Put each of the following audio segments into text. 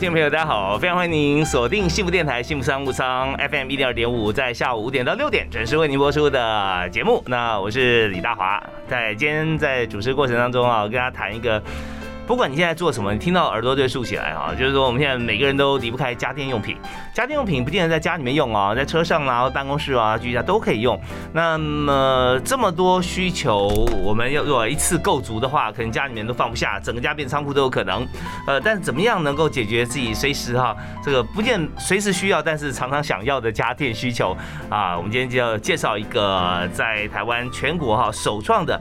听众朋友，大家好！非常欢迎您锁定幸福电台幸福商务舱 FM 一点二点五，在下午五点到六点准时为您播出的节目。那我是李大华，在今天在主持过程当中啊，跟大家谈一个。不管你现在做什么，你听到耳朵就竖起来啊！就是说，我们现在每个人都离不开家电用品。家电用品不见得在家里面用啊，在车上啊、办公室啊、居家都可以用。那么这么多需求，我们要如果一次够足的话，可能家里面都放不下，整个家变仓库都有可能。呃，但是怎么样能够解决自己随时哈这个不见随时需要，但是常常想要的家电需求啊？我们今天就要介绍一个在台湾全国哈首创的。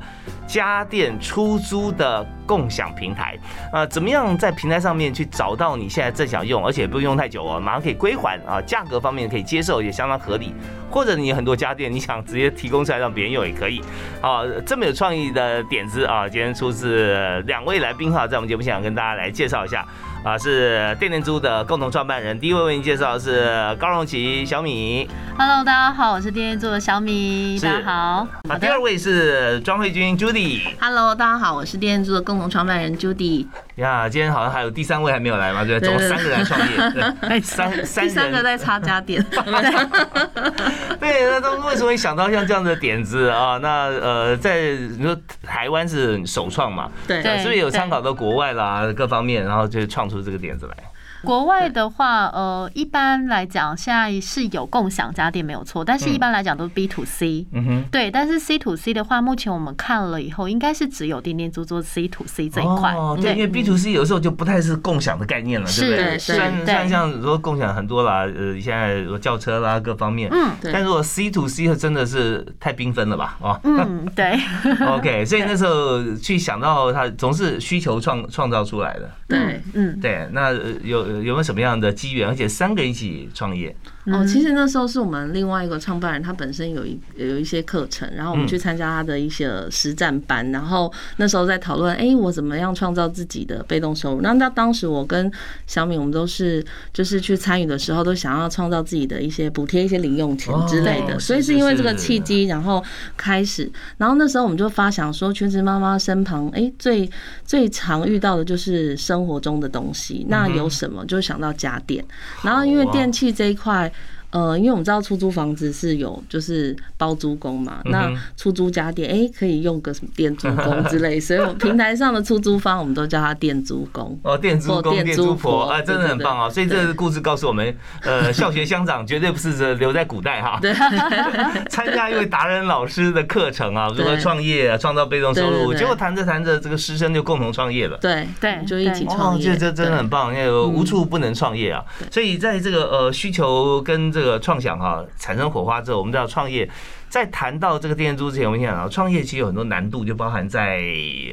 家电出租的共享平台，啊，怎么样在平台上面去找到你现在正想用，而且不用太久哦，马上可以归还啊，价格方面可以接受，也相当合理。或者你很多家电，你想直接提供出来让别人用也可以。啊，这么有创意的点子啊，今天出自两位来宾哈，在我们节目现场跟大家来介绍一下。啊，是电电猪的共同创办人。第一位为您介绍的是高荣奇小米。Hello，大家好，我是电电猪的小米。大家好。啊，第二位是庄慧君 Judy。Hello，大家好，我是电电猪的共同创办人 Judy。呀，今天好像还有第三位还没有来嘛？对，总共三个人创业。哎，三三第三个在插家电。对，那他们为什么会想到像这样的点子啊？那呃，在你说台湾是首创嘛？对，是不是有参考到国外啦各方面，然后就创。出这个点子来。国外的话，呃，一般来讲，现在是有共享家电没有错，但是一般来讲都是 B to C。嗯哼。对，但是 C to C 的话，目前我们看了以后，应该是只有店店租做 C to C 这一块。哦，对，因为 B to C 有时候就不太是共享的概念了，对不对？虽然虽然像说共享很多啦，呃，现在有轿车啦各方面。嗯。但如果 C to C 真的是太缤纷了吧？哦。嗯，对。OK，所以那时候去想到它总是需求创创造出来的。对，嗯，对，那有。有没有什么样的机缘？而且三个人一起创业。哦，其实那时候是我们另外一个创办人，他本身有一有一些课程，然后我们去参加他的一些实战班，然后那时候在讨论，哎，我怎么样创造自己的被动收入？那那当时我跟小敏，我们都是就是去参与的时候，都想要创造自己的一些补贴一些零用钱之类的，所以是因为这个契机，然后开始，然后那时候我们就发想说，全职妈妈身旁，哎，最最常遇到的就是生活中的东西，那有什么就想到家电，然后因为电器这一块。呃，因为我们知道出租房子是有就是包租公嘛，那出租家电哎可以用个什么店租公之类，所以我平台上的出租方我们都叫他店租公。哦，店租公、店租婆啊，真的很棒啊！所以这个故事告诉我们，呃，校学乡长绝对不是留在古代哈，对。参加一位达人老师的课程啊，如何创业、啊创造被动收入，结果谈着谈着，这个师生就共同创业了，对对，就一起创业，这这真的很棒，因为无处不能创业啊，所以在这个呃需求跟这个创想哈产生火花之后，我们知道创业，在谈到这个电租之前，我们讲啊创业其实有很多难度，就包含在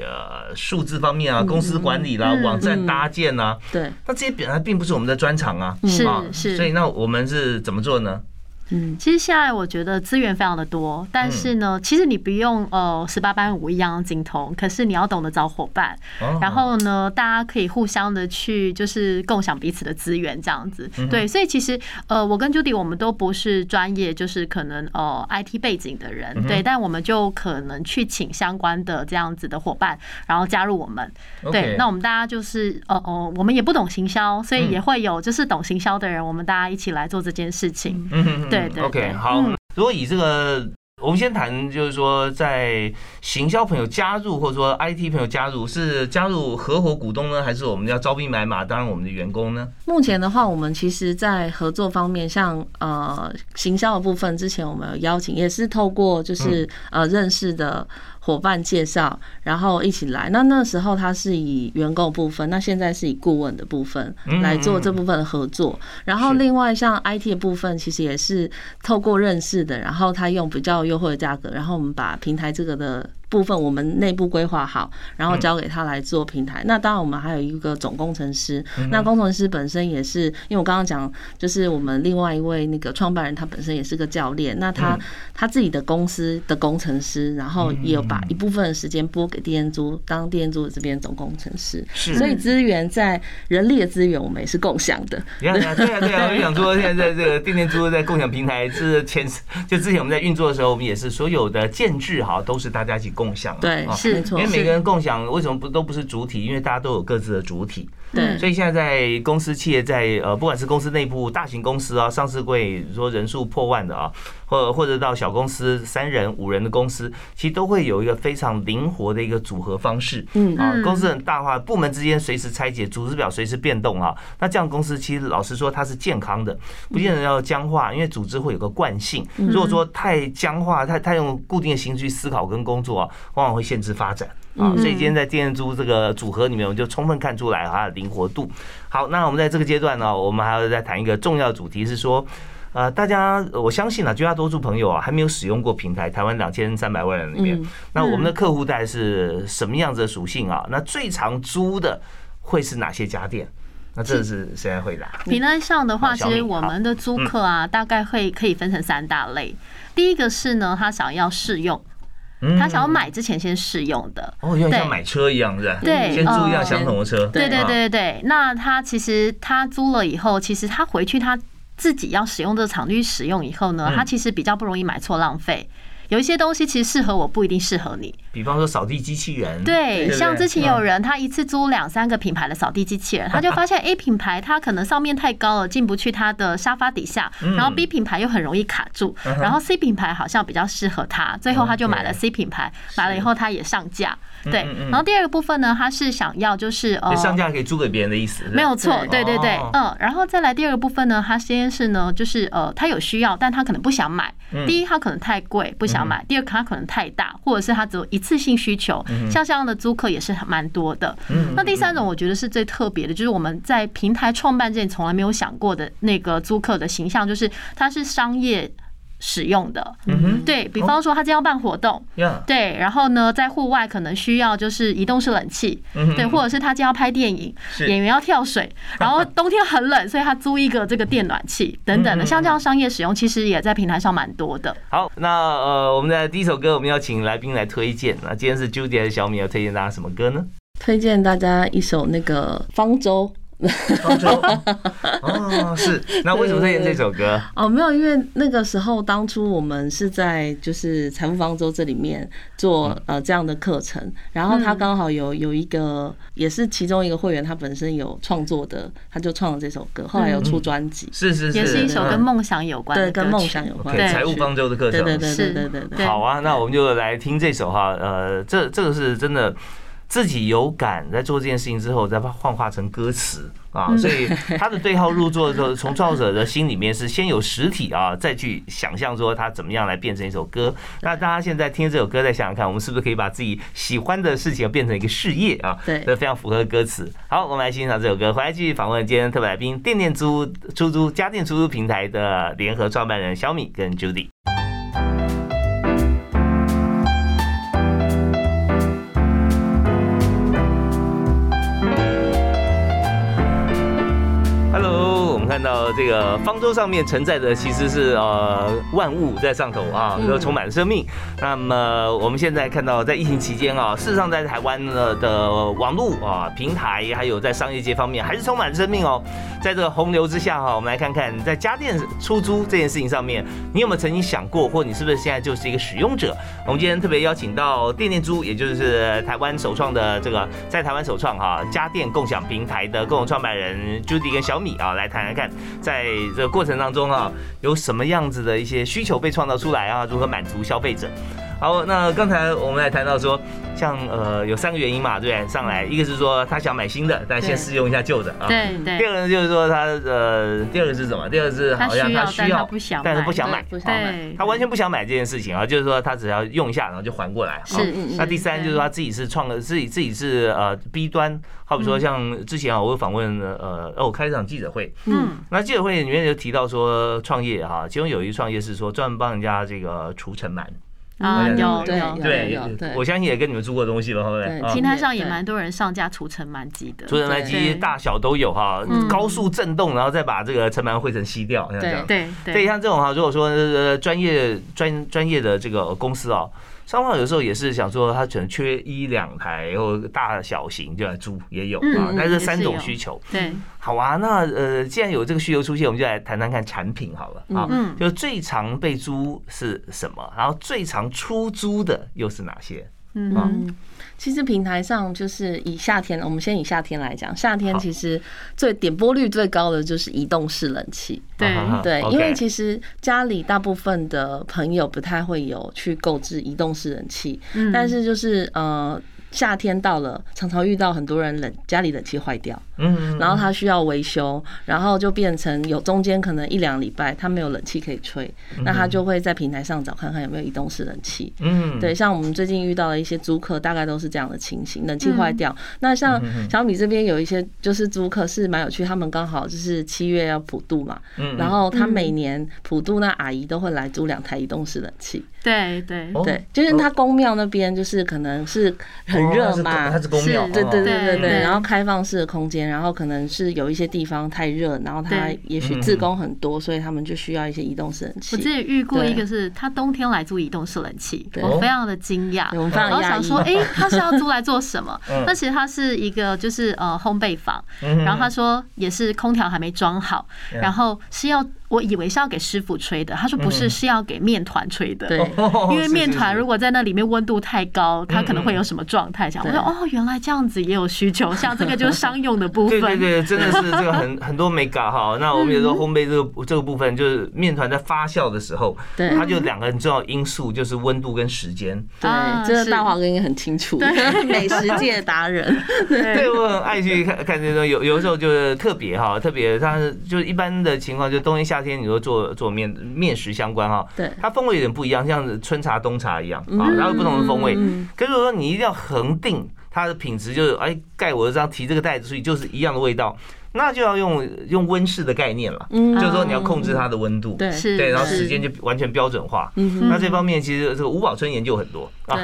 呃数字方面啊，公司管理啦，网站搭建啊，对，那这些本来并不是我们的专长啊，是是，所以那我们是怎么做呢？嗯，其实现在我觉得资源非常的多，但是呢，其实你不用呃十八般武艺样样精通，可是你要懂得找伙伴，然后呢，大家可以互相的去就是共享彼此的资源这样子。对，所以其实呃，我跟 Judy 我们都不是专业，就是可能呃 IT 背景的人，对，但我们就可能去请相关的这样子的伙伴，然后加入我们。对，那我们大家就是呃哦，我们也不懂行销，所以也会有就是懂行销的人，我们大家一起来做这件事情。嗯。对，OK，好。如果以这个，我们先谈，就是说，在行销朋友加入，或者说 IT 朋友加入，是加入合伙股东呢，还是我们要招兵买马，当然我们的员工呢？目前的话，我们其实，在合作方面，像呃行销的部分，之前我们有邀请，也是透过就是呃认识的。伙伴介绍，然后一起来。那那时候他是以员工部分，那现在是以顾问的部分来做这部分的合作。然后另外像 IT 的部分，其实也是透过认识的，然后他用比较优惠的价格，然后我们把平台这个的部分我们内部规划好，然后交给他来做平台。那当然，我们还有一个总工程师。那工程师本身也是，因为我刚刚讲，就是我们另外一位那个创办人，他本身也是个教练。那他他自己的公司的工程师，然后也有把一部分的时间拨给电租，当电租这边总工程师。是，所以资源在人力的资源，我们也是共享的。你看，对啊，对啊，我 想说，现在在这个电电租在共享平台，是前就之前我们在运作的时候，我们也是所有的建制哈，都是大家一起共享。对，是没错。因为每个人共享，为什么不都不是主体？因为大家都有各自的主体。对，所以现在在公司企业，在呃，不管是公司内部大型公司啊，上市柜说人数破万的啊，或或者到小公司三人、五人的公司，其实都会有一个非常灵活的一个组合方式。嗯啊，公司很大化，部门之间随时拆解，组织表随时变动啊。那这样公司其实老实说它是健康的，不见得要僵化，因为组织会有个惯性。如果说太僵化，太太用固定的形式去思考跟工作啊，往往会限制发展。啊，所以今天在电租这个组合里面，我们就充分看出来它的灵活度。好，那我们在这个阶段呢，我们还要再谈一个重要主题，是说，呃，大家我相信啊，绝大多数朋友啊，还没有使用过平台。台湾两千三百万人里面，那我们的客户带是什么样子的属性啊？那最常租的会是哪些家电？那这是谁来回答？平台上的话，其实我们的租客啊，大概会可以分成三大类。第一个是呢，他想要试用。他想要买之前先试用的哦，有点像买车一样，是吧？对，先租一辆相同的车。对对对对对。那他其实他租了以后，其实他回去他自己要使用这个场地使用以后呢，他其实比较不容易买错浪费。有一些东西其实适合我，不一定适合你。比方说扫地机器人，对，像之前有人他一次租两三个品牌的扫地机器人，他就发现 A 品牌它可能上面太高了，进不去他的沙发底下，然后 B 品牌又很容易卡住，然后 C 品牌好像比较适合他，最后他就买了 C 品牌，买了以后他也上架。对，然后第二个部分呢，他是想要就是呃上架可以租给别人的意思，没有错，对对对，嗯，然后再来第二个部分呢，他先是呢就是呃他有需要，但他可能不想买。第一，他可能太贵，不想买；第二，他可能太大，或者是他只有一次性需求。像这样的租客也是蛮多的。那第三种，我觉得是最特别的，就是我们在平台创办之前从来没有想过的那个租客的形象，就是他是商业。使用的，嗯对比方说，他今天要办活动，对，然后呢，在户外可能需要就是移动式冷气，对，或者是他今天要拍电影，演员要跳水，然后冬天很冷，所以他租一个这个电暖气等等的，像这样商业使用，其实也在平台上蛮多的。好，那呃，我们的第一首歌，我们要请来宾来推荐。那今天是 Judy 还是小米要推荐大家什么歌呢？推荐大家一首那个《方舟》。方舟。哦，是。那为什么推荐这首歌？哦，没有，因为那个时候当初我们是在就是财富方舟这里面做呃这样的课程，然后他刚好有有一个也是其中一个会员，他本身有创作的，他就创了这首歌，后来有出专辑，是是是，也是一首跟梦想有关，对，跟梦想有关，财务方舟的课程，对对对对对对。好啊，那我们就来听这首哈，呃，这这个是真的。自己有感，在做这件事情之后，再幻化成歌词啊，所以他的对号入座的时候，从创作者的心里面是先有实体啊，再去想象说他怎么样来变成一首歌。那大家现在听这首歌，再想想看，我们是不是可以把自己喜欢的事情变成一个事业啊？对，这非常符合歌词。好，我们来欣赏这首歌，回来继续访问今天特别来宾——电电租出租家电出租平台的联合创办人小米跟 Judy。Hello. 看到这个方舟上面承载的其实是呃万物在上头啊，都充满生命。那么我们现在看到在疫情期间啊，事实上在台湾的的网络啊平台，还有在商业界方面，还是充满生命哦。在这个洪流之下哈，我们来看看在家电出租这件事情上面，你有没有曾经想过，或你是不是现在就是一个使用者？我们今天特别邀请到电电租，也就是台湾首创的这个在台湾首创哈家电共享平台的共同创办人朱迪跟小米啊，来谈来看。在这个过程当中啊，有什么样子的一些需求被创造出来啊？如何满足消费者？好，那刚才我们来谈到说，像呃有三个原因嘛，对不对？上来一个是说他想买新的，但先试用一下旧的啊。对对。第二个就是说他呃，第二个是什么？第二个是好像他需要，但是不想买，对，他完全不想买这件事情啊，就是说他只要用一下，然后就还过来。是。那第三就是说他自己是创了自己自己是呃 B 端，好比说像之前啊，我有访问呃，哦，开一场记者会，嗯，那记者会里面就提到说创业哈，其中有一创业是说专门帮人家这个除尘螨。啊，有对有对有对。我相信也跟你们租过东西吧，对不对？平台上也蛮多人上架除尘螨机的，除尘螨机大小都有哈，嗯。高速震动，然后再把这个尘螨灰尘吸掉，像这样。对对，对像这种哈，如果说呃专业专专业的这个公司啊，商方有时候也是想说，他可能缺一两台或大小型就来租也有啊嗯，但是三种需求。对，好啊，那呃，既然有这个需求出现，我们就来谈谈看产品好了啊。嗯就最常被租是什么，然后最常出租的又是哪些？嗯嗯，其实平台上就是以夏天，我们先以夏天来讲，夏天其实最点播率最高的就是移动式冷气。对。啊对，因为其实家里大部分的朋友不太会有去购置移动式冷气，嗯。但是就是呃。夏天到了，常常遇到很多人冷家里冷气坏掉，嗯，然后他需要维修，然后就变成有中间可能一两礼拜他没有冷气可以吹，那他就会在平台上找看看有没有移动式冷气。嗯，对，像我们最近遇到的一些租客，大概都是这样的情形，冷气坏掉。那像小米这边有一些就是租客是蛮有趣，他们刚好就是七月要普渡嘛，嗯，然后他每年普渡那阿姨都会来租两台移动式冷气。对对。哦。对，就是他公庙那边就是可能是很热嘛，它是公庙，对对对对对，然后开放式的空间，然后可能是有一些地方太热，然后他也许自工很多，所以他们就需要一些移动式冷气。我之前遇过一个是他冬天来租移动式冷气，对我非常的惊讶，对我们非常然后想说，哎，他是要租来做什么嗯？那其实他是一个就是呃烘焙坊，嗯然后他说也是空调还没装好，嗯。然后是要我以为是要给师傅吹的，他说不是，是要给面团吹的。对哦因为面团如果果在那里面温度太高，它可能会有什么状态？想我说哦，原来这样子也有需求，像这个就是商用的部分。对对对，真的是 这个很很多美感哈。那我们有时候烘焙这个这个部分，就是面团在发酵的时候，对它就两个很重要因素，就是温度跟时间。对啊，这个是大华哥应该很清楚，美食界达人。对，我很爱去看看这种，有有时候就是特别哈，特别它就是一般的情况，就冬天夏天，你说做做面面食相关哈，对。它风味有点不一样，像春茶冬茶一样啊，它有不同的风味。嗯可是如果说你一定要恒定它的品质，就是哎盖我的章提这个袋子，所以就是一样的味道，那就要用用温室的概念了，嗯。就是说你要控制它的温度，对。是对，然后时间就完全标准化。嗯那这方面其实这个吴宝春研究很多啊，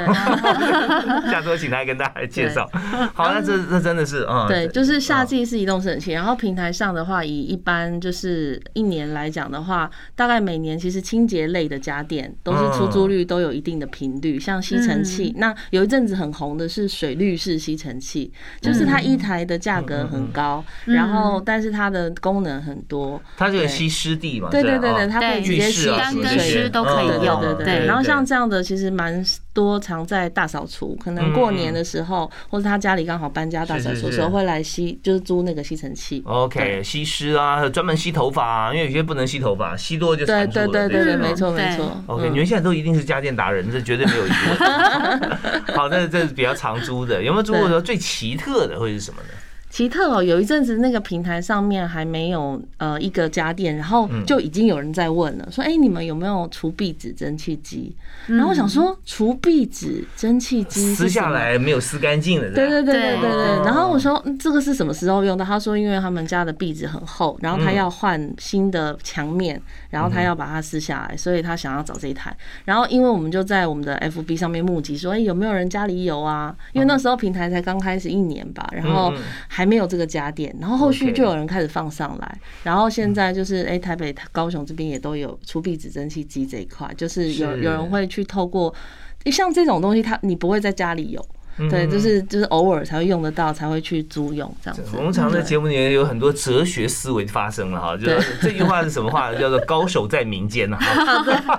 对 下周请他跟大家来介绍。好，那这这真的是啊，对，就是夏啊季是移动式冷气，然后平台上的话，以一般就是一年来讲的话，大概每年其实清洁类的家电都是出租率都有一定的频率，像吸尘器，那有一阵子很红的是水滤式吸尘器，就是它一台的价格很高，然后但是它的功能很多，它这个吸湿地嘛，对对对对，它可以直接吸干跟湿都可以嗯用对对对对然后像这样的其实蛮多常在大扫除，可能过年的时候，或者他家里刚好搬家大扫除的时候会来吸，就是租那个吸尘器。OK 吸湿啊，专门吸头发啊，因为有些不能吸头发，吸多就对缠住了。对对对对，没错没错。OK，嗯你们现在都一定是家电达人，这绝对没有疑问。好，那这是比较常租的，有没有租过说最奇特的会是什么呢？奇特哦，有一阵子那个平台上面还没有呃一个家电，然后就已经有人在问了，说哎、你们有没有除壁纸蒸汽机？然后我想说除壁纸蒸汽机撕下？来没有撕干净的，对对对对对。然后我说嗯这个是什么时候用的？他说因为他们家的壁纸很厚，然后他要换新的墙面，然后他要把它撕下来，所以他想要找这一台。然后因为我们就在我们的 FB 上面募集说，哎有没有人家里有啊？因为那时候平台才刚开始一年吧，然后还没有这个家电，然后后续就有人开始放上来，然后现在就是哎台北、高雄这边也都有除壁纸蒸汽机这一块，就是有有人会去透过。像这种东西，它你不会在家里有，对，嗯就是就是偶尔才会用得到，才会去租用这样子。我们常在节目里面有很多哲学思维发生了哈，就是这句话是什么话？叫做“高手在民间 ”呐。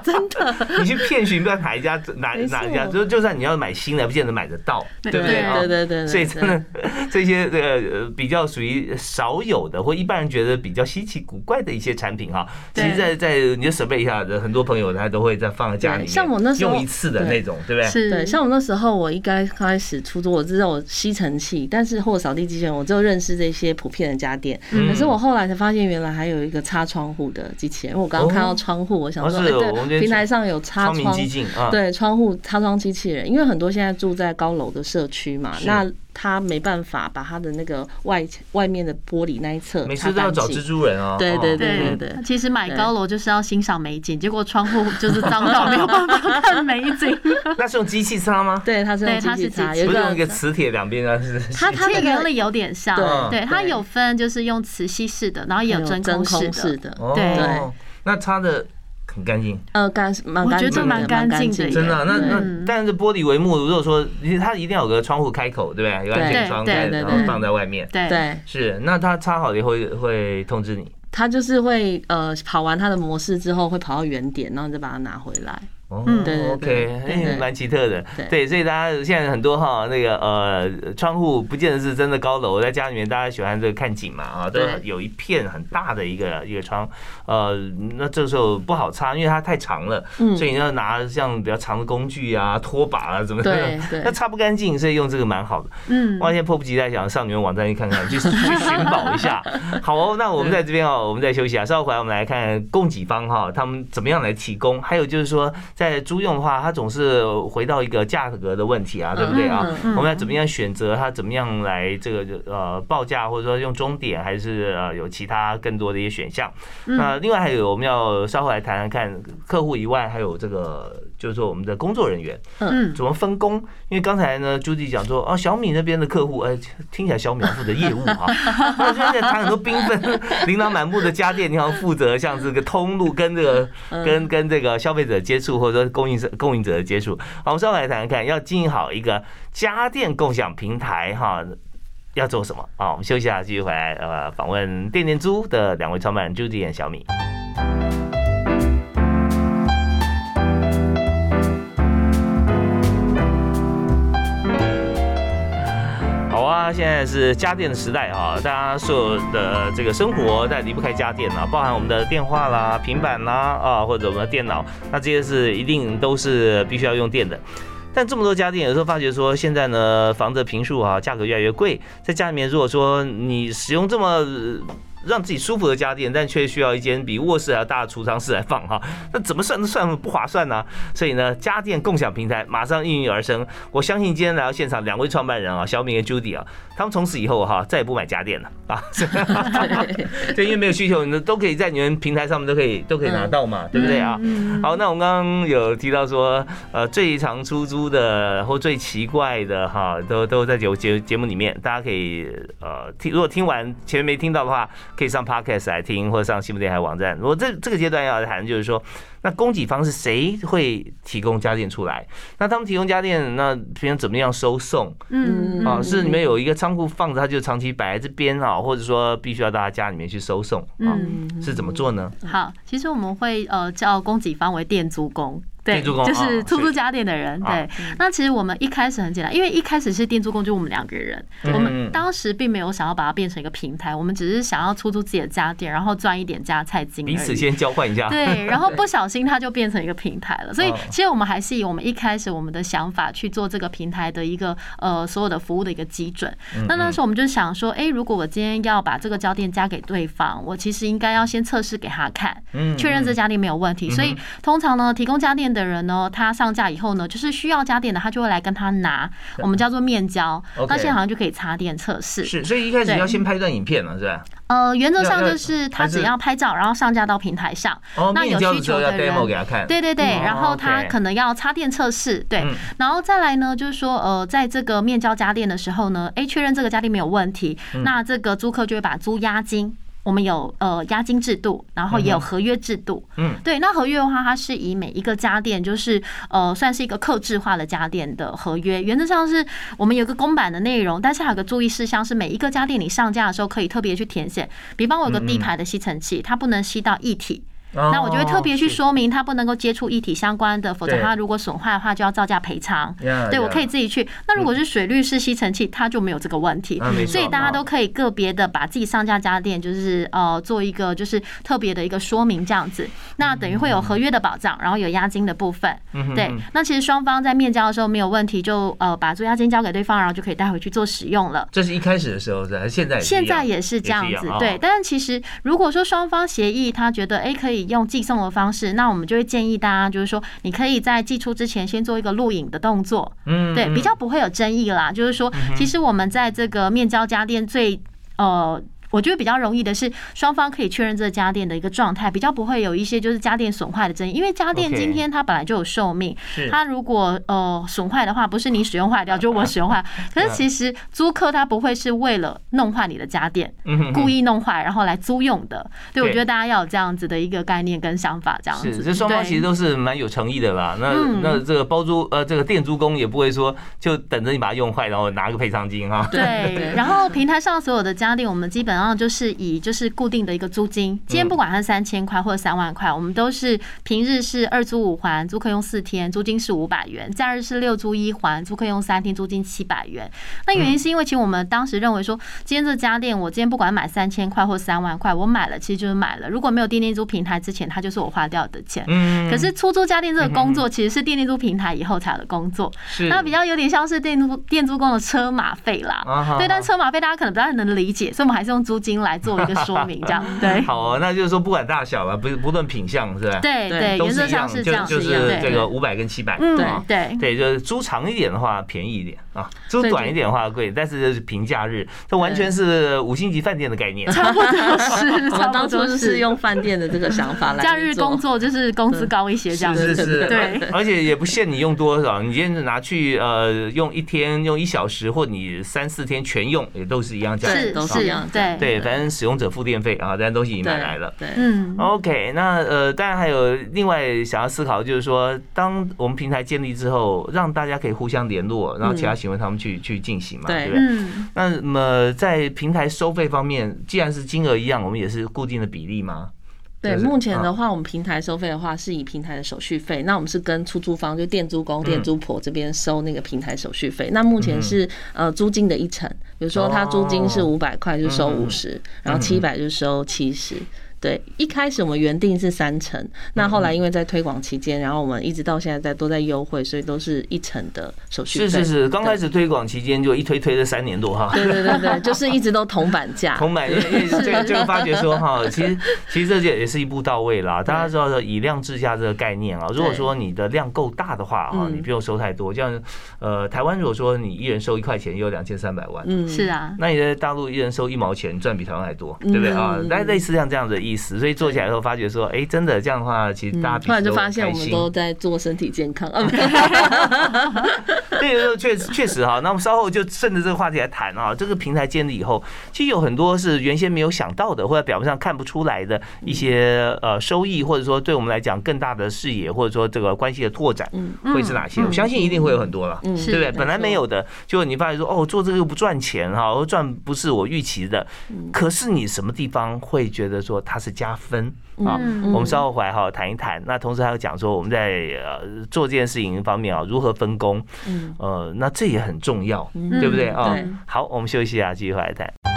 真的，你去骗寻不知道哪一家哪哪一家，就就算你要买新的，不见得买得到，对不对啊？对对对对，所以真的这些这个呃比较属于少有的，或一般人觉得比较稀奇古怪的一些产品哈，其实，在在你的设备一下的很多朋友他都会在放在家里面，像我那时候用一次的那种，对不对？是对，像我那时候，我应该开始出租，我知道我吸尘器，但是或扫地机器人，我就认识这些普遍的家电。嗯可是我后来才发现，原来还有一个擦窗户的机器人。因为我刚刚看到窗户，我想说，对，平台上有擦窗对，窗户擦窗机器人，因为很多现在住在高楼的社区嘛，那他没办法把他的那个外外面的玻璃那一侧，每次都要找蜘蛛人啊。对对对对对。其实买高楼就是要欣赏美景，结果窗户就是脏到没有办法看美景。那是用机器擦吗？对，它是用机器擦，不是用一个磁铁两边啊？是。它它的原理有点像，对，它有分就是用磁吸式的，然后也有真空式的。对对。那它的。很干净，呃，干蛮干净，我觉得蛮干净的，真的。那那，但是玻璃帷幕，如果说它一定要有个窗户开口，对不对？有安全窗盖，然后放在外面。对，是。那它插好了以后会通知你？它就是会呃跑完它的模式之后会跑到原点，然后再把它拿回来。嗯，对，OK，蛮奇特的，对，所以大家现在很多哈那个呃窗户不见得是真的高楼，在家里面大家喜欢这个看景嘛啊，都有一片很大的一个一个窗，呃，那这个时候不好擦，因为它太长了，所以你要拿像比较长的工具啊、拖把啊怎么的，那擦不干净，所以用这个蛮好的。嗯，我现在迫不及待想上你们网站去看看，去去寻宝一下。好哦，那我们在这边哦，我们再休息啊，稍后回来我们来看供给方哈，他们怎么样来提供，还有就是说。在租用的话，它总是回到一个价格的问题啊，对不对啊？我们要怎么样选择它？怎么样来这个呃报价，或者说用终点，还是呃有其他更多的一些选项？那另外还有，我们要稍后来谈谈看客户以外，还有这个。就是说，我们的工作人员，嗯，怎么分工？因为刚才呢，朱迪讲说，哦，小米那边的客户，哎，听起来小米负责业务哈啊，现在谈很多缤纷、琳琅满目的家电，你好像负责像这个通路跟这个跟跟这个消费者接触，或者说供应者供应者的接触。好，我们稍后来谈谈看，要经营好一个家电共享平台，哈，要做什么？啊，我们休息下，继续回来，呃，访问电电租的两位创办人朱迪和小米。啊，现在是家电的时代啊，大家所有的这个生活在离不开家电啊，包含我们的电话啦、平板啦啊，或者我们的电脑，那这些是一定都是必须要用电的。但这么多家电，有时候发觉说，现在呢，房子平数啊，价格越来越贵，在家里面如果说你使用这么。让自己舒服的家电，但却需要一间比卧室还要大的储藏室来放哈，那怎么算都算不划算呢？所以呢，家电共享平台马上应运而生。我相信今天来到现场两位创办人啊，小敏跟 Judy 啊，他们从此以后哈再也不买家电了啊，对，因为没有需求，你都可以在你们平台上面都可以都可以拿到嘛，对不对啊？好，那我们刚刚有提到说，呃，最常出租的或最奇怪的哈，都都在节节节目里面，大家可以呃听，如果听完前面没听到的话。可以上 Podcast 来听，或者上新闻电台网站。如果这这个阶段要谈，就是说，那供给方是谁会提供家电出来？那他们提供家电，那平常怎么样收送？嗯，啊，是你们有一个仓库放着，它就长期摆在这边啊，或者说必须要到他家里面去收送啊？是怎么做呢？好，其实我们会呃叫供给方为店租工。对，就是出租家电的人。对，那其实我们一开始很简单，因为一开始是店租工，就我们两个人。我们当时并没有想要把它变成一个平台，我们只是想要出租自己的家电，然后赚一点家菜金。彼此先交换一下。对，然后不小心它就变成一个平台了。所以其实我们还是以我们一开始我们的想法去做这个平台的一个呃所有的服务的一个基准。那那时候我们就想说，哎，如果我今天要把这个家电加给对方，我其实应该要先测试给他看，确认这家电没有问题。所以通常呢，提供家电的人呢，他上架以后呢，就是需要家电的，他就会来跟他拿，我们叫做面交，那现在好像就可以插电测试。是，所以一开始要先拍一段影片了，是吧？呃，原则上就是他只要拍照，然后上架到平台上。那有需求的人，对对对，然后他可能要插电测试，对，然后再来呢，就是说，呃，在这个面交家电的时候呢，哎，确认这个家电没有问题，那这个租客就会把租押金。我们有呃押金制度，然后也有合约制度。嗯，对，那合约的话，它是以每一个家电，就是呃算是一个克制化的家电的合约。原则上是我们有个公版的内容，但是还有个注意事项是，每一个家电你上架的时候可以特别去填写。比方我有个地牌的吸尘器，它不能吸到液体。那我就会特别去说明，它不能够接触一体相关的，否则它如果损坏的话，就要造价赔偿。对我可以自己去。那如果是水滤式吸尘器，它就没有这个问题。所以大家都可以个别的把自己上架家电，就是呃做一个就是特别的一个说明这样子。那等于会有合约的保障，然后有押金的部分。对，那其实双方在面交的时候没有问题，就呃把租押金交给对方，然后就可以带回去做使用了。这是一开始的时候是，现在现在也是这样子。对，但是其实如果说双方协议，他觉得哎可以。以用寄送的方式，那我们就会建议大家，就是说你可以在寄出之前先做一个录影的动作，嗯，对，比较不会有争议啦。就是说，其实我们在这个面交家电最呃。我觉得比较容易的是，双方可以确认这家电的一个状态，比较不会有一些就是家电损坏的争议。因为家电今天它本来就有寿命，它如果呃损坏的话，不是你使用坏掉，就我使用坏。可是其实租客他不会是为了弄坏你的家电，故意弄坏然后来租用的。对，我觉得大家要有这样子的一个概念跟想法，这样子。这双方其实都是蛮有诚意的啦。那那这个包租呃这个店租工也不会说就等着你把它用坏，然后拿个赔偿金哈。对。然后平台上所有的家电，我们基本上。然后就是以就是固定的一个租金，今天不管是三千块或者三万块，我们都是平日是二租五还，租客用四天，租金是五百元；假日是六租一还，租客用三天，租金七百元。那原因是因为其实我们当时认为说，今天这家店我今天不管买三千块或三万块，我买了其实就是买了。如果没有电电租平台之前，它就是我花掉的钱。嗯。可是出租家电这个工作其实是电电租平台以后才有的工作，那比较有点像是电租电租工的车马费啦。对，但车马费大家可能不太能理解，所以我们还是用租。租金来做一个说明，这样对。好，那就是说不管大小吧，不不论品相，是吧？对对，原则上是这样，就是这个五百跟七百，对对对，就是租长一点的话便宜一点啊，租短一点的话贵，但是就是平假日，这完全是五星级饭店的概念，差不多是。我们当初是用饭店的这个想法来。假日工作就是工资高一些，这样子，是是，对。而且也不限你用多少，你今天拿去呃用一天、用一小时，或你三四天全用，也都是一样价，是都是一样，对对，反正使用者。付电费啊，这些东西已经买来了。对，嗯，OK，那呃，当然还有另外想要思考，就是说，当我们平台建立之后，让大家可以互相联络，然后其他行为他们去去进行嘛，对不对？那么在平台收费方面，既然是金额一样，我们也是固定的比例吗？对，目前的话，我们平台收费的话，是以平台的手续费。那我们是跟出租方，就店租公、店租婆这边收那个平台手续费。那目前是呃租金的一成，比如说他租金是五百块，就收五十，然后七百就收七十。对，一开始我们原定是三成，那后来因为在推广期间，然后我们一直到现在在都在优惠，所以都是一成的手续费。是是是，刚开始推广期间就一推推了三年多哈。对对对对，就是一直都铜板价。铜板，因为这就 发觉说哈，其实其实这也也是一步到位啦。大家知道说以量制价这个概念啊，如果说你的量够大的话啊，你不用收太多。像呃台湾如果说你一人收一块钱，也有两千三百万。嗯，是啊。那你在大陆一人收一毛钱，赚比台湾还多，对不对啊？那类似像这样的意。意思，所以做起来以后发觉说，哎，真的这样的话，其实大家突然就发现我们都在做身体健康。对，确实确实哈。那我们稍后就顺着这个话题来谈啊。这个平台建立以后，其实有很多是原先没有想到的，或者表面上看不出来的一些呃收益，或者说对我们来讲更大的视野，或者说这个关系的拓展，会是哪些？我相信一定会有很多了，对不对？本来没有的，就你发现说，哦，做这个又不赚钱哈，赚不是我预期的。可是你什么地方会觉得说它？是加分啊！我们稍后回来好好谈一谈。那同时还要讲说，我们在呃做这件事情方面啊，如何分工？嗯，呃，那这也很重要，对不对啊？好，我们休息啊，继续回来谈。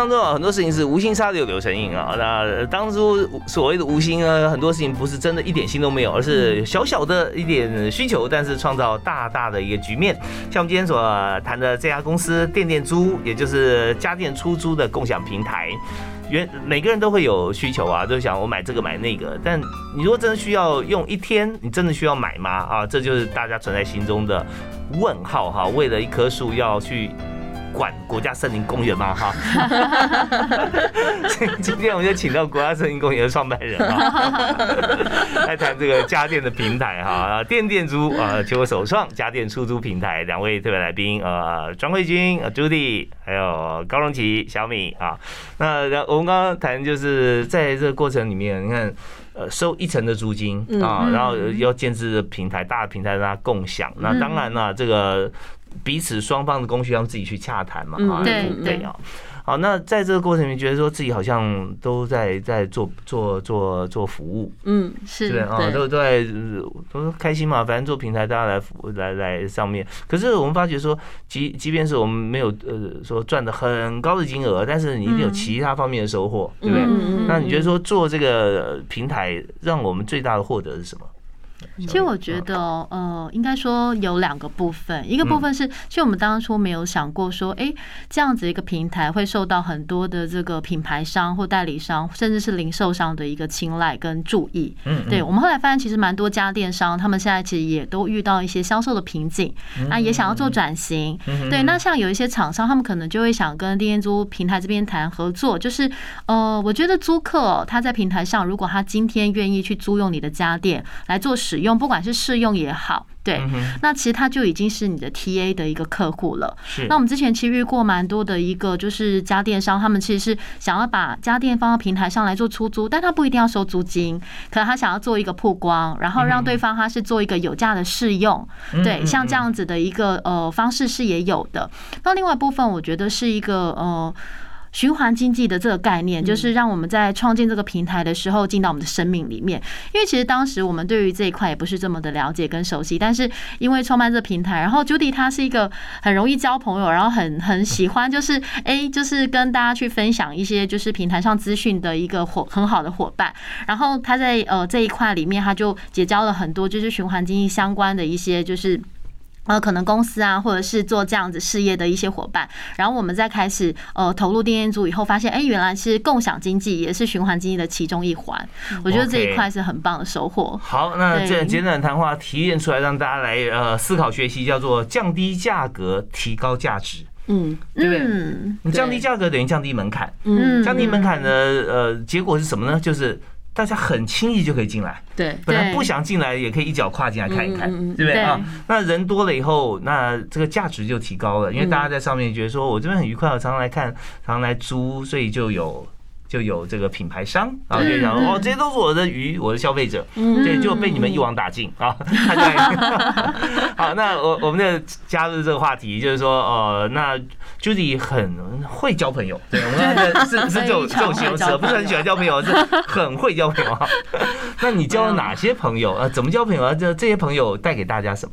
当中啊，很多事情是无心插柳柳成荫啊。那当初所谓的无心呢，很多事情不是真的一点心都没有，而是小小的一点需求，但是创造大大的一个局面。像我们今天所谈的这家公司电电租，也就是家电出租的共享平台，原每个人都会有需求啊，都想我买这个买那个。但你如果真的需要用一天，你真的需要买吗？啊，这就是大家存在心中的问号哈。为了一棵树要去。管国家森林公园吗？哈，今天我们就请到国家森林公园的创办人啊，来谈这个家电的平台哈，电电租啊，求首创家电出租平台，两位特别来宾呃，庄慧君、朱迪，还有高荣奇、小米啊。那我们刚刚谈就是在这个过程里面，你看。呃，收一层的租金啊，然后要建置平台，大的平台让它共享。那当然了，这个彼此双方的供需要自己去洽谈嘛，嗯啊，对对啊。好，那在这个过程里面，觉得说自己好像都在在做做做做服务，嗯，是对啊，都都在呃都开心嘛，反正做平台大家来来来上面。可是我们发觉说，即即便是我们没有呃说赚的很高的金额，但是你一定有嗯其他方面的收获，对不对？嗯嗯那你觉得说做这个平台，让我们最大的获得是什么？其实我觉得，呃，应该说有两个部分，一个部分是，其实我们当初没有想过说，哎，这样子一个平台会受到很多的这个品牌商或代理商，甚至是零售商的一个青睐跟注意。嗯，对我们后来发现，其实蛮多家电商，他们现在其实也都遇到一些销售的瓶颈，那也想要做转型。对，那像有一些厂商，他们可能就会想跟电电租平台这边谈合作，就是呃，我觉得租客他在平台上，如果他今天愿意去租用你的家电来做使用，不管是试用也好，对，那其实他就已经是你的 TA 的一个客户了。是那我们之前其实遇过蛮多的一个就是家电商，他们其实是想要把家电放到平台上来做出租，但他不一定要收租金，可能他想要做一个曝光，然后让对方他是做一个有价的试用，对，像这样子的一个呃方式是也有的。那另外一部分，我觉得是一个呃。循环经济的这个概念，就是让我们在创建这个平台的时候进到我们的生命里面。因为其实当时我们对于这一块也不是这么的了解跟熟悉，但是因为创办这个平台，然后 Judy 他是一个很容易交朋友，然后很很喜欢就是哎，就是跟大家去分享一些就是平台上资讯的一个伙很好的伙伴。然后他在呃这一块里面，他就结交了很多就是循环经济相关的一些就是。呃，可能公司啊，或者是做这样子事业的一些伙伴，然后我们再开始呃投入电电组以后，发现哎，原来是共享经济也是循环经济的其中一环。我觉得这一块是很棒的收获。好，那这简短的谈话提炼出来，让大家来呃思考学习，叫做降低价格，提高价值，嗯对不对？嗯你降低价格等于降低门槛，嗯，降低门槛的呃结果是什么呢？就是大家很轻易就可以进来，对，本来不想进来也可以一脚跨进来看一看，对不对啊？那人多了以后，那这个价值就提高了，因为大家在上面觉得说我这边很愉快，我常常来看，常常来租，所以就有。就有这个品牌商，然后就想说哦，这些都是我的鱼，我的消费者，对，就被你们一网打尽啊！好，那我我们的加入这个话题，就是说，呃，那 Judy 很会交朋友，对，我们的是 是这种这种形容词，不是很喜欢交朋友，是很会交朋友啊。那你交了哪些朋友？呃，怎么交朋友啊？这这些朋友带给大家什么？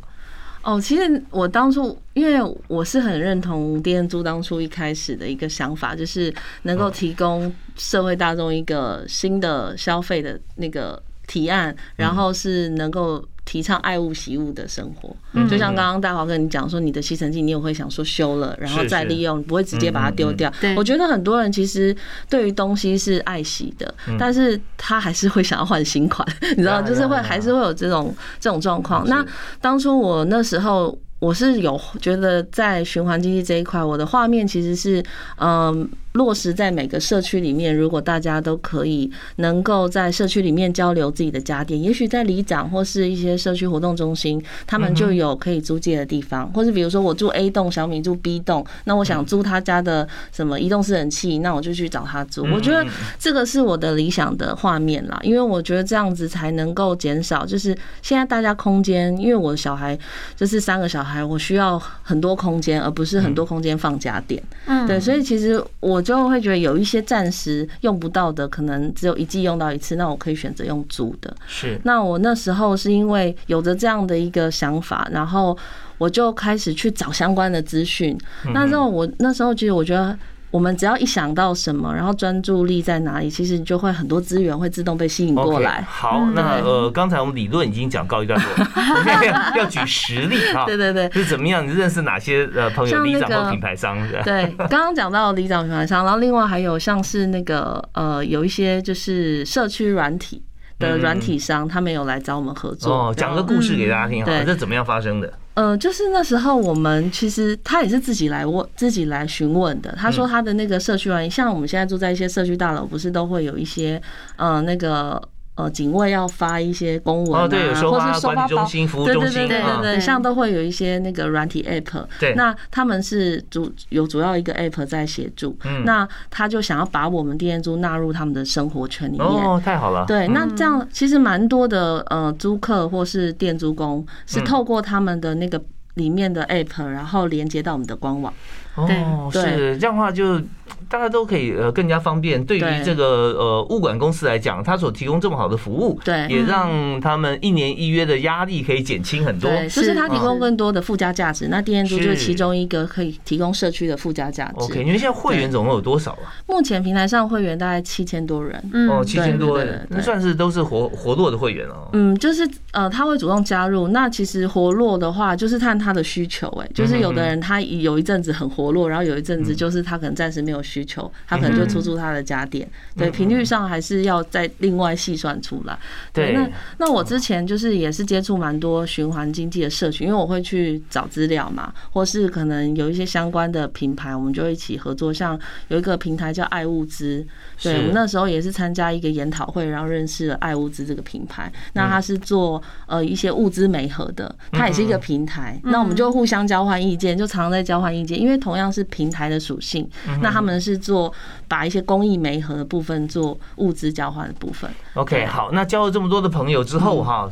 哦，其实我当初因为我是很认同电租当初一开始的一个想法，就是能够提供社会大众一个新的消费的那个提案，然后是能够。提倡爱物惜物的生活，就像刚刚大华跟你讲说，你的吸尘器你也会想说修了，然后再利用，不会直接把它丢掉。我觉得很多人其实对于东西是爱惜的，但是他还是会想要换新款，你知道，就是会还是会有这种这种状况。那当初我那时候。我是有觉得在循环经济这一块，我的画面其实是嗯落实在每个社区里面。如果大家都可以能够在社区里面交流自己的家电，也许在里长或是一些社区活动中心，他们就有可以租借的地方，或是比如说我住 A 栋，小米住 B 栋，那我想租他家的什么移动式冷气，那我就去找他租。我觉得这个是我的理想的画面啦，因为我觉得这样子才能够减少，就是现在大家空间，因为我的小孩就是三个小孩。我需要很多空间，而不是很多空间放家电。嗯，对，所以其实我就会觉得有一些暂时用不到的，可能只有一季用到一次，那我可以选择用租的。是。那我那时候是因为有着这样的一个想法，然后我就开始去找相关的资讯。那时候我那时候其实我觉得。我们只要一想到什么，然后专注力在哪里，其实就会很多资源会自动被吸引过来。好，那呃，刚才我们理论已经讲告一段落，我们要要举实例啊。对对对，是怎么样？你认识哪些呃朋友、里长或品牌商？对，刚刚讲到里长品牌商，然后另外还有像是那个呃，有一些就是社区软体的软体商，他们有来找我们合作。哦，讲个故事给大家听，好，这怎么样发生的？呃，就是那时候我们其实他也是自己来问，自己来询问的。他说他的那个社区软，像我们现在住在一些社区大楼，不是都会有一些呃那个。呃，警卫要发一些公文啊，或是收发包，对对对对对对，像都会有一些那个软体 app，对，那他们是主有主要一个 app 在协助，那他就想要把我们电租纳入他们的生活圈里面，哦，太好了，对，那这样其实蛮多的呃租客或是店租工是透过他们的那个。里面的 app，然后连接到我们的官网。哦，是这样的话就。大家都可以呃更加方便，对于这个呃物管公司来讲，他所提供这么好的服务，对，也让他们一年一约的压力可以减轻很多。对，就是他提供更多的附加价值。那电租就是其中一个可以提供社区的附加价值。OK，你们现在会员总共有多少啊？目前平台上会员大概七千多人。哦，七千多人，那算是都是活活络的会员哦。嗯，就是呃他会主动加入。那其实活络的话，就是看他的需求。哎，就是有的人他有一阵子很活络，然后有一阵子就是他可能暂时没有需求，他可能。就出租他的家电，对频率上还是要再另外细算出来。对，那那我之前就是也是接触蛮多循环经济的社群，因为我会去找资料嘛，或是可能有一些相关的品牌，我们就一起合作。像有一个平台叫爱物资，对我们那时候也是参加一个研讨会，然后认识了爱物资这个品牌。那它是做呃一些物资媒合的，它也是一个平台。那我们就互相交换意见，就常常在交换意见，因为同样是平台的属性，那他们是做。把一些公益媒合的部分做物资交换的部分。OK，好，那交了这么多的朋友之后哈，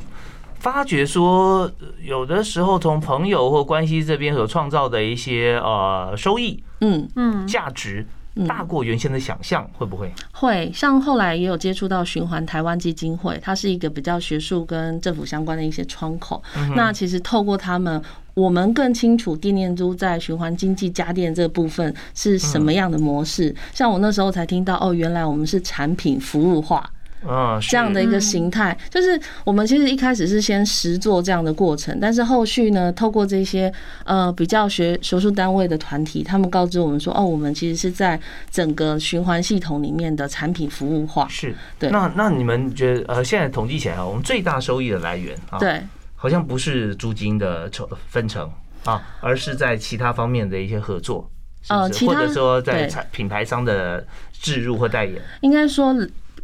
发觉说有的时候从朋友或关系这边所创造的一些呃收益，嗯嗯，价值大过原先的想象，会不会？会，像后来也有接触到循环台湾基金会，它是一个比较学术跟政府相关的一些窗口。那其实透过他们。我们更清楚电念租在循环经济家电这部分是什么样的模式。像我那时候才听到，哦，原来我们是产品服务化，啊，这样的一个形态。就是我们其实一开始是先实做这样的过程，但是后续呢，透过这些呃比较学学术单位的团体，他们告知我们说，哦，我们其实是在整个循环系统里面的产品服务化。是，对。那那你们觉得，呃，现在统计起来啊，我们最大收益的来源啊，对。好像不是租金的成分成啊，而是在其他方面的一些合作，呃，或者说在品牌商的置入或代言。应该说，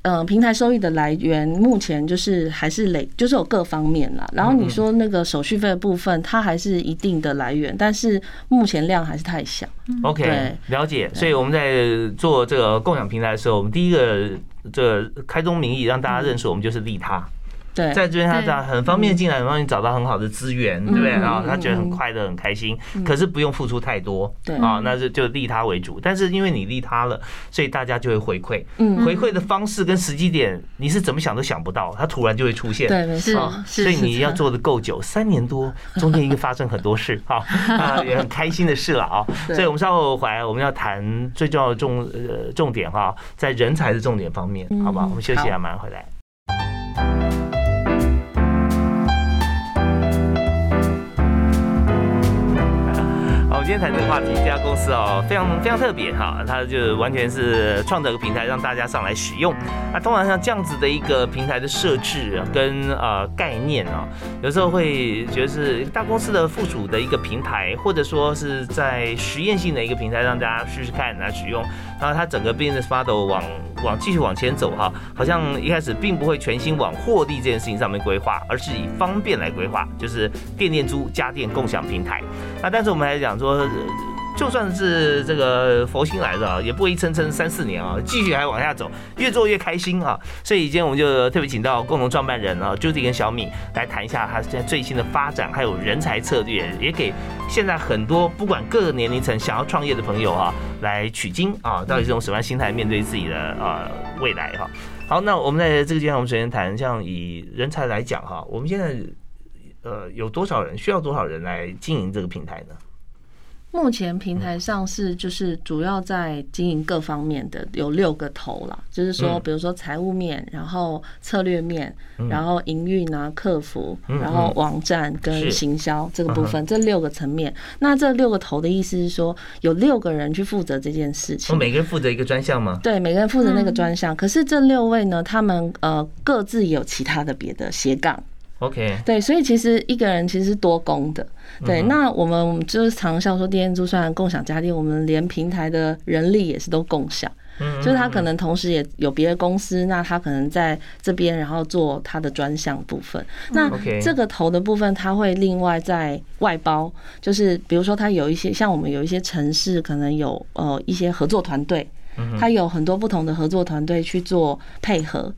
呃，平台收益的来源目前就是还是累，就是有各方面啦。然后你说那个手续费的部分，它还是一定的来源，但是目前量还是太小。OK，了解。所以我们在做这个共享平台的时候，我们第一个这开宗明义让大家认识我们就是利他。对，在这边他样很方便进来，帮你找到很好的资源，对不对？然后他觉得很快乐、很开心，可是不用付出太多，对啊，那就就利他为主。但是因为你利他了，所以大家就会回馈。嗯，回馈的方式跟时机点，你是怎么想都想不到，他突然就会出现。对，没错。所以你要做的够久，三年多，中间一个发生很多事，哈 啊，也很开心的事了啊。所以我们稍后回来，我们要谈最重要的重呃重点哈，在人才的重点方面，好不好？我们休息一下，马上回来。今天谈这个话题，这家公司哦，非常非常特别哈，它就完全是创造一个平台让大家上来使用。那通常像这样子的一个平台的设置跟呃概念啊，有时候会觉得是大公司的附属的一个平台，或者说是在实验性的一个平台，让大家试试看来使用。然后它整个 business model 往往继续往前走哈，好像一开始并不会全心往获利这件事情上面规划，而是以方便来规划，就是电电租家电共享平台。那但是我们还讲说。说，就算是这个佛心来的啊，也不会一撑撑三四年啊，继续还往下走，越做越开心啊。所以今天我们就特别请到共同创办人啊，Judy 跟小米来谈一下他现在最新的发展，还有人才策略，也给现在很多不管各个年龄层想要创业的朋友啊，来取经啊，到底是用什么样心态面对自己的啊未来哈。好，那我们在这个阶段，我们首先谈，像以人才来讲哈，我们现在呃有多少人需要多少人来经营这个平台呢？目前平台上是就是主要在经营各方面的有六个头啦，就是说，比如说财务面，然后策略面，然后营运啊、客服，然后网站跟行销这个部分，这六个层面。那这六个头的意思是说，有六个人去负责这件事情。每个人负责一个专项吗？对，每个人负责那个专项。可是这六位呢，他们呃各自有其他的别的斜杠。OK，对，所以其实一个人其实是多工的。对，那我们就是常笑说，电租虽然共享家电，我们连平台的人力也是都共享。嗯，就是他可能同时也有别的公司，那他可能在这边，然后做他的专项部分。那这个头的部分，他会另外在外包，就是比如说他有一些像我们有一些城市，可能有呃一些合作团队，他有很多不同的合作团队去做配合。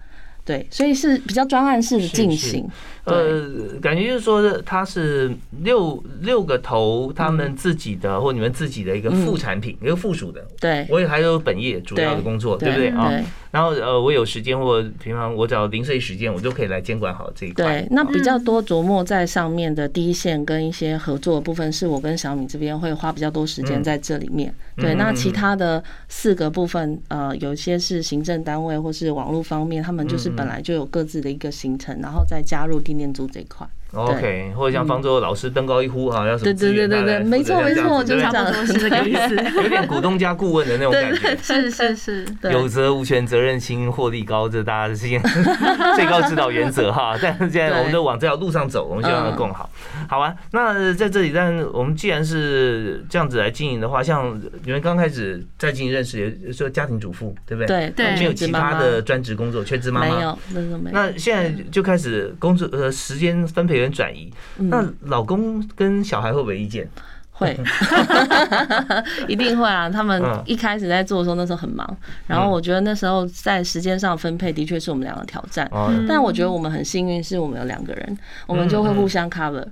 对，所以是比较专案式的进行。呃，感觉就是说，它是六六个头，他们自己的或你们自己的一个副产品，一个附属的。对，我也还有本业主要的工作，对不对啊？然后呃，我有时间或平常我只要零碎时间，我都可以来监管好这一块。对，那比较多琢磨在上面的第一线跟一些合作的部分，是我跟小米这边会花比较多时间在这里面。对，那其他的四个部分，呃，有些是行政单位或是网络方面，他们就是本来就有各自的一个行程，然后再加入地念租这一块。OK，或者像方舟老师登高一呼啊，要什么对对对对对，没错没错，就是这样，是这个意思，有点股东加顾问的那种感觉，是是是，有责无权，责任心，获利高，这大家的最 最高指导原则哈。但是现在我们都往这条路上走，我们希望它更好。好啊，那在这里，但我们既然是这样子来经营的话，像你们刚开始在经营认识，也说家庭主妇，对不对？对对，没有其他的专职工作，全职妈妈没有，那没有。那现在就开始工作呃时间分配。转移，那老公跟小孩会不会意见？会，一定会啊！他们一开始在做的时候，那时候很忙。然后我觉得那时候在时间上分配，的确是我们两个挑战。但我觉得我们很幸运，是我们有两个人，我们就会互相 cover。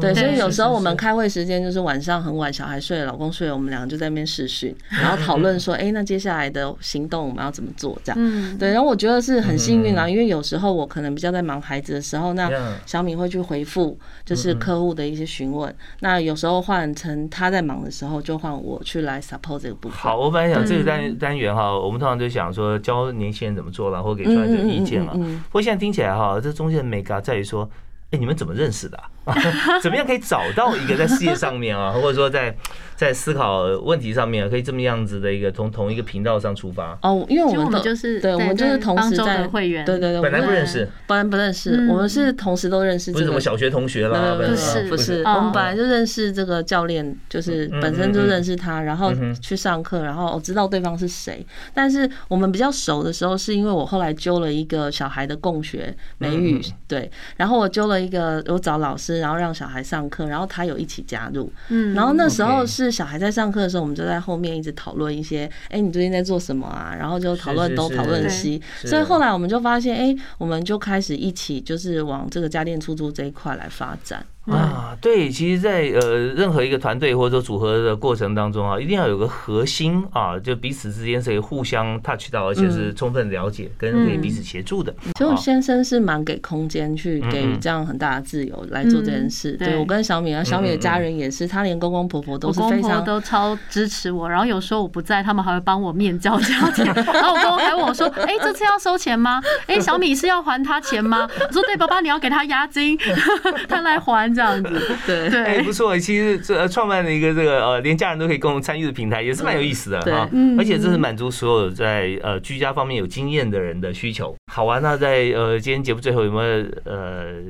对，所以有时候我们开会时间就是晚上很晚，小孩睡了，老公睡了，我们两个就在那边试训，然后讨论说：“哎，那接下来的行动我们要怎么做？”这样。对，然后我觉得是很幸运啊，因为有时候我可能比较在忙孩子的时候，那小米会去回复，就是客户的一些询问。那有时候换。成他在忙的时候，就换我去来 support 这个部分。好，我本来想这个单单元哈，我们通常就想说教年轻人怎么做了，或给出来这个意见了。不过现在听起来哈，这中间的美感在于说。哎，你们怎么认识的？怎么样可以找到一个在事业上面啊，或者说在在思考问题上面可以这么样子的一个从同一个频道上出发？哦，因为我们就是对，我们就是同时在会员，对对对，本来不认识，本来不认识，我们是同时都认识，不是什么小学同学啦，不是不是，我们本来就认识这个教练，就是本身就认识他，然后去上课，然后我知道对方是谁。但是我们比较熟的时候，是因为我后来揪了一个小孩的共学美语，对，然后我揪了。一个我找老师，然后让小孩上课，然后他有一起加入。嗯，然后那时候是小孩在上课的时候，我们就在后面一直讨论一些，哎，你最近在做什么啊？然后就讨论东讨论西，所以后来我们就发现，哎，我们就开始一起就是往这个家电出租这一块来发展。啊，对，其实，在呃任何一个团队或者说组合的过程当中啊，一定要有个核心啊，就彼此之间是可以互相 touch 到，而且是充分了解，跟可以彼此协助的。所以我先生是蛮给空间去给予这样很大的自由来做这件事。对我跟小米啊，小米的家人也是，他连公公婆婆都是非常都超支持我。然后有时候我不在，他们还会帮我面交交钱。然后我公公还问我说：“哎，这次要收钱吗？哎，小米是要还他钱吗？”我说：“对，爸爸，你要给他押金，他来还。”这样子，对 对，哎，不错。其实这创办了一个这个呃，连家人都可以共同参与的平台，也是蛮有意思的哈。而且这是满足所有在呃居家方面有经验的人的需求。好啊，那在呃今天节目最后有没有呃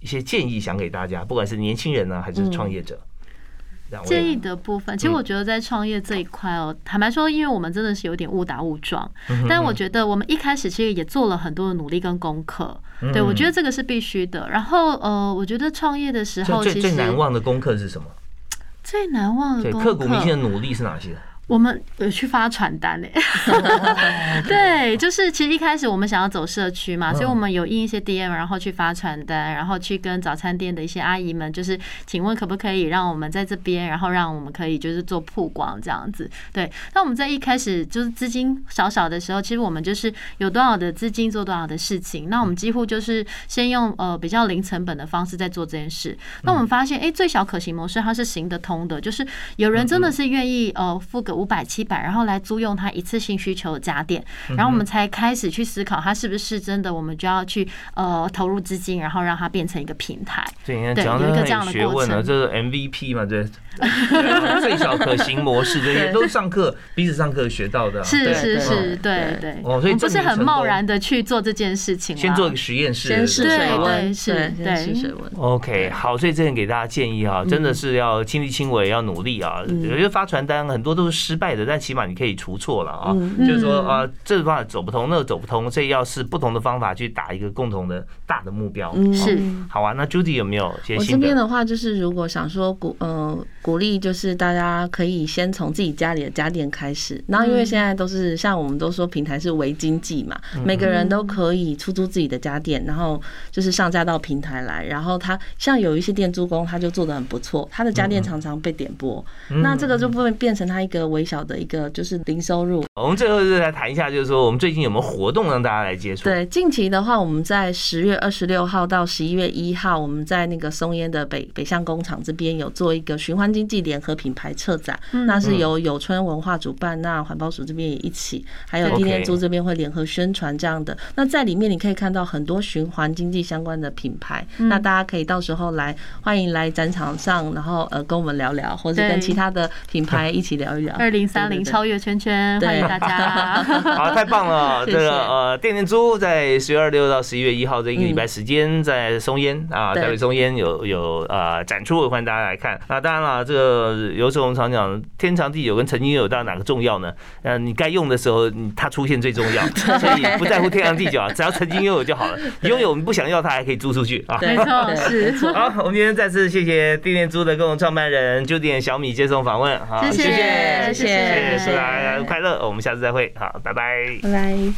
一些建议想给大家？不管是年轻人呢，还是创业者。建议的部分，其实我觉得在创业这一块哦，坦白说，因为我们真的是有点误打误撞，但我觉得我们一开始其实也做了很多的努力跟功课，对我觉得这个是必须的。然后呃，我觉得创业的时候，最最难忘的功课是什么？最难忘的刻骨铭心的努力是哪些？我们有去发传单嘞，对，就是其实一开始我们想要走社区嘛，所以我们有印一些 DM，然后去发传单，然后去跟早餐店的一些阿姨们，就是请问可不可以让我们在这边，然后让我们可以就是做曝光这样子。对，那我们在一开始就是资金少少的时候，其实我们就是有多少的资金做多少的事情，那我们几乎就是先用呃比较零成本的方式在做这件事。那我们发现，哎，最小可行模式它是行得通的，就是有人真的是愿意呃付个。五百七百，然后来租用它一次性需求的家电，然后我们才开始去思考它是不是真的，我们就要去呃投入资金，然后让它变成一个平台。对，有一个这样的学问呢，这是 MVP 嘛，对，最小可行模式，这些都是上课彼此上课学到的。是是是，对对。哦，所以不是很贸然的去做这件事情，先做一个实验室，先试水温，是，对，试水温。OK，好，所以这边给大家建议啊，真的是要亲力亲为，要努力啊。有些发传单很多都是。失败的，但起码你可以除错了啊。就是说啊，这个方法走不通，那个走不通，所以要是不同的方法去打一个共同的大的目标。是，好啊。那 Judy 有没有些我这边的话，就是如果想说鼓呃鼓励，就是大家可以先从自己家里的家电开始。然后因为现在都是像我们都说平台是微经济嘛，每个人都可以出租自己的家电，然后就是上架到平台来。然后他像有一些店租工，他就做的很不错，他的家电常常被点播，那这个就会变成他一个微小的一个就是零收入。我们最后就来谈一下，就是说我们最近有没有活动让大家来接触？对，近期的话，我们在十月二十六号到十一月一号，我们在那个松烟的北北向工厂这边有做一个循环经济联合品牌策展，那是由友春文化主办，那环保署这边也一起，还有地电租这边会联合宣传这样的。那在里面你可以看到很多循环经济相关的品牌，那大家可以到时候来欢迎来展场上，然后呃跟我们聊聊，或者跟其他的品牌一起聊一聊。二零三零超越圈圈，欢迎大家。好，太棒了！这个呃，电电猪在十月二六到十一月一号这一个礼拜时间，在松烟啊，台北松烟有有呃展出，欢迎大家来看。那当然了，这个有时候我们常讲天长地久跟曾经有到哪个重要呢？嗯，你该用的时候，它出现最重要，所以不在乎天长地久啊，只要曾经拥有就好了。拥有我们不想要，它还可以租出去啊。没错，是。好，我们今天再次谢谢电电猪的共同创办人就点小米接受访问，好，谢谢，谢谢，祝大家快乐，我们下次再会，好。拜拜，拜拜。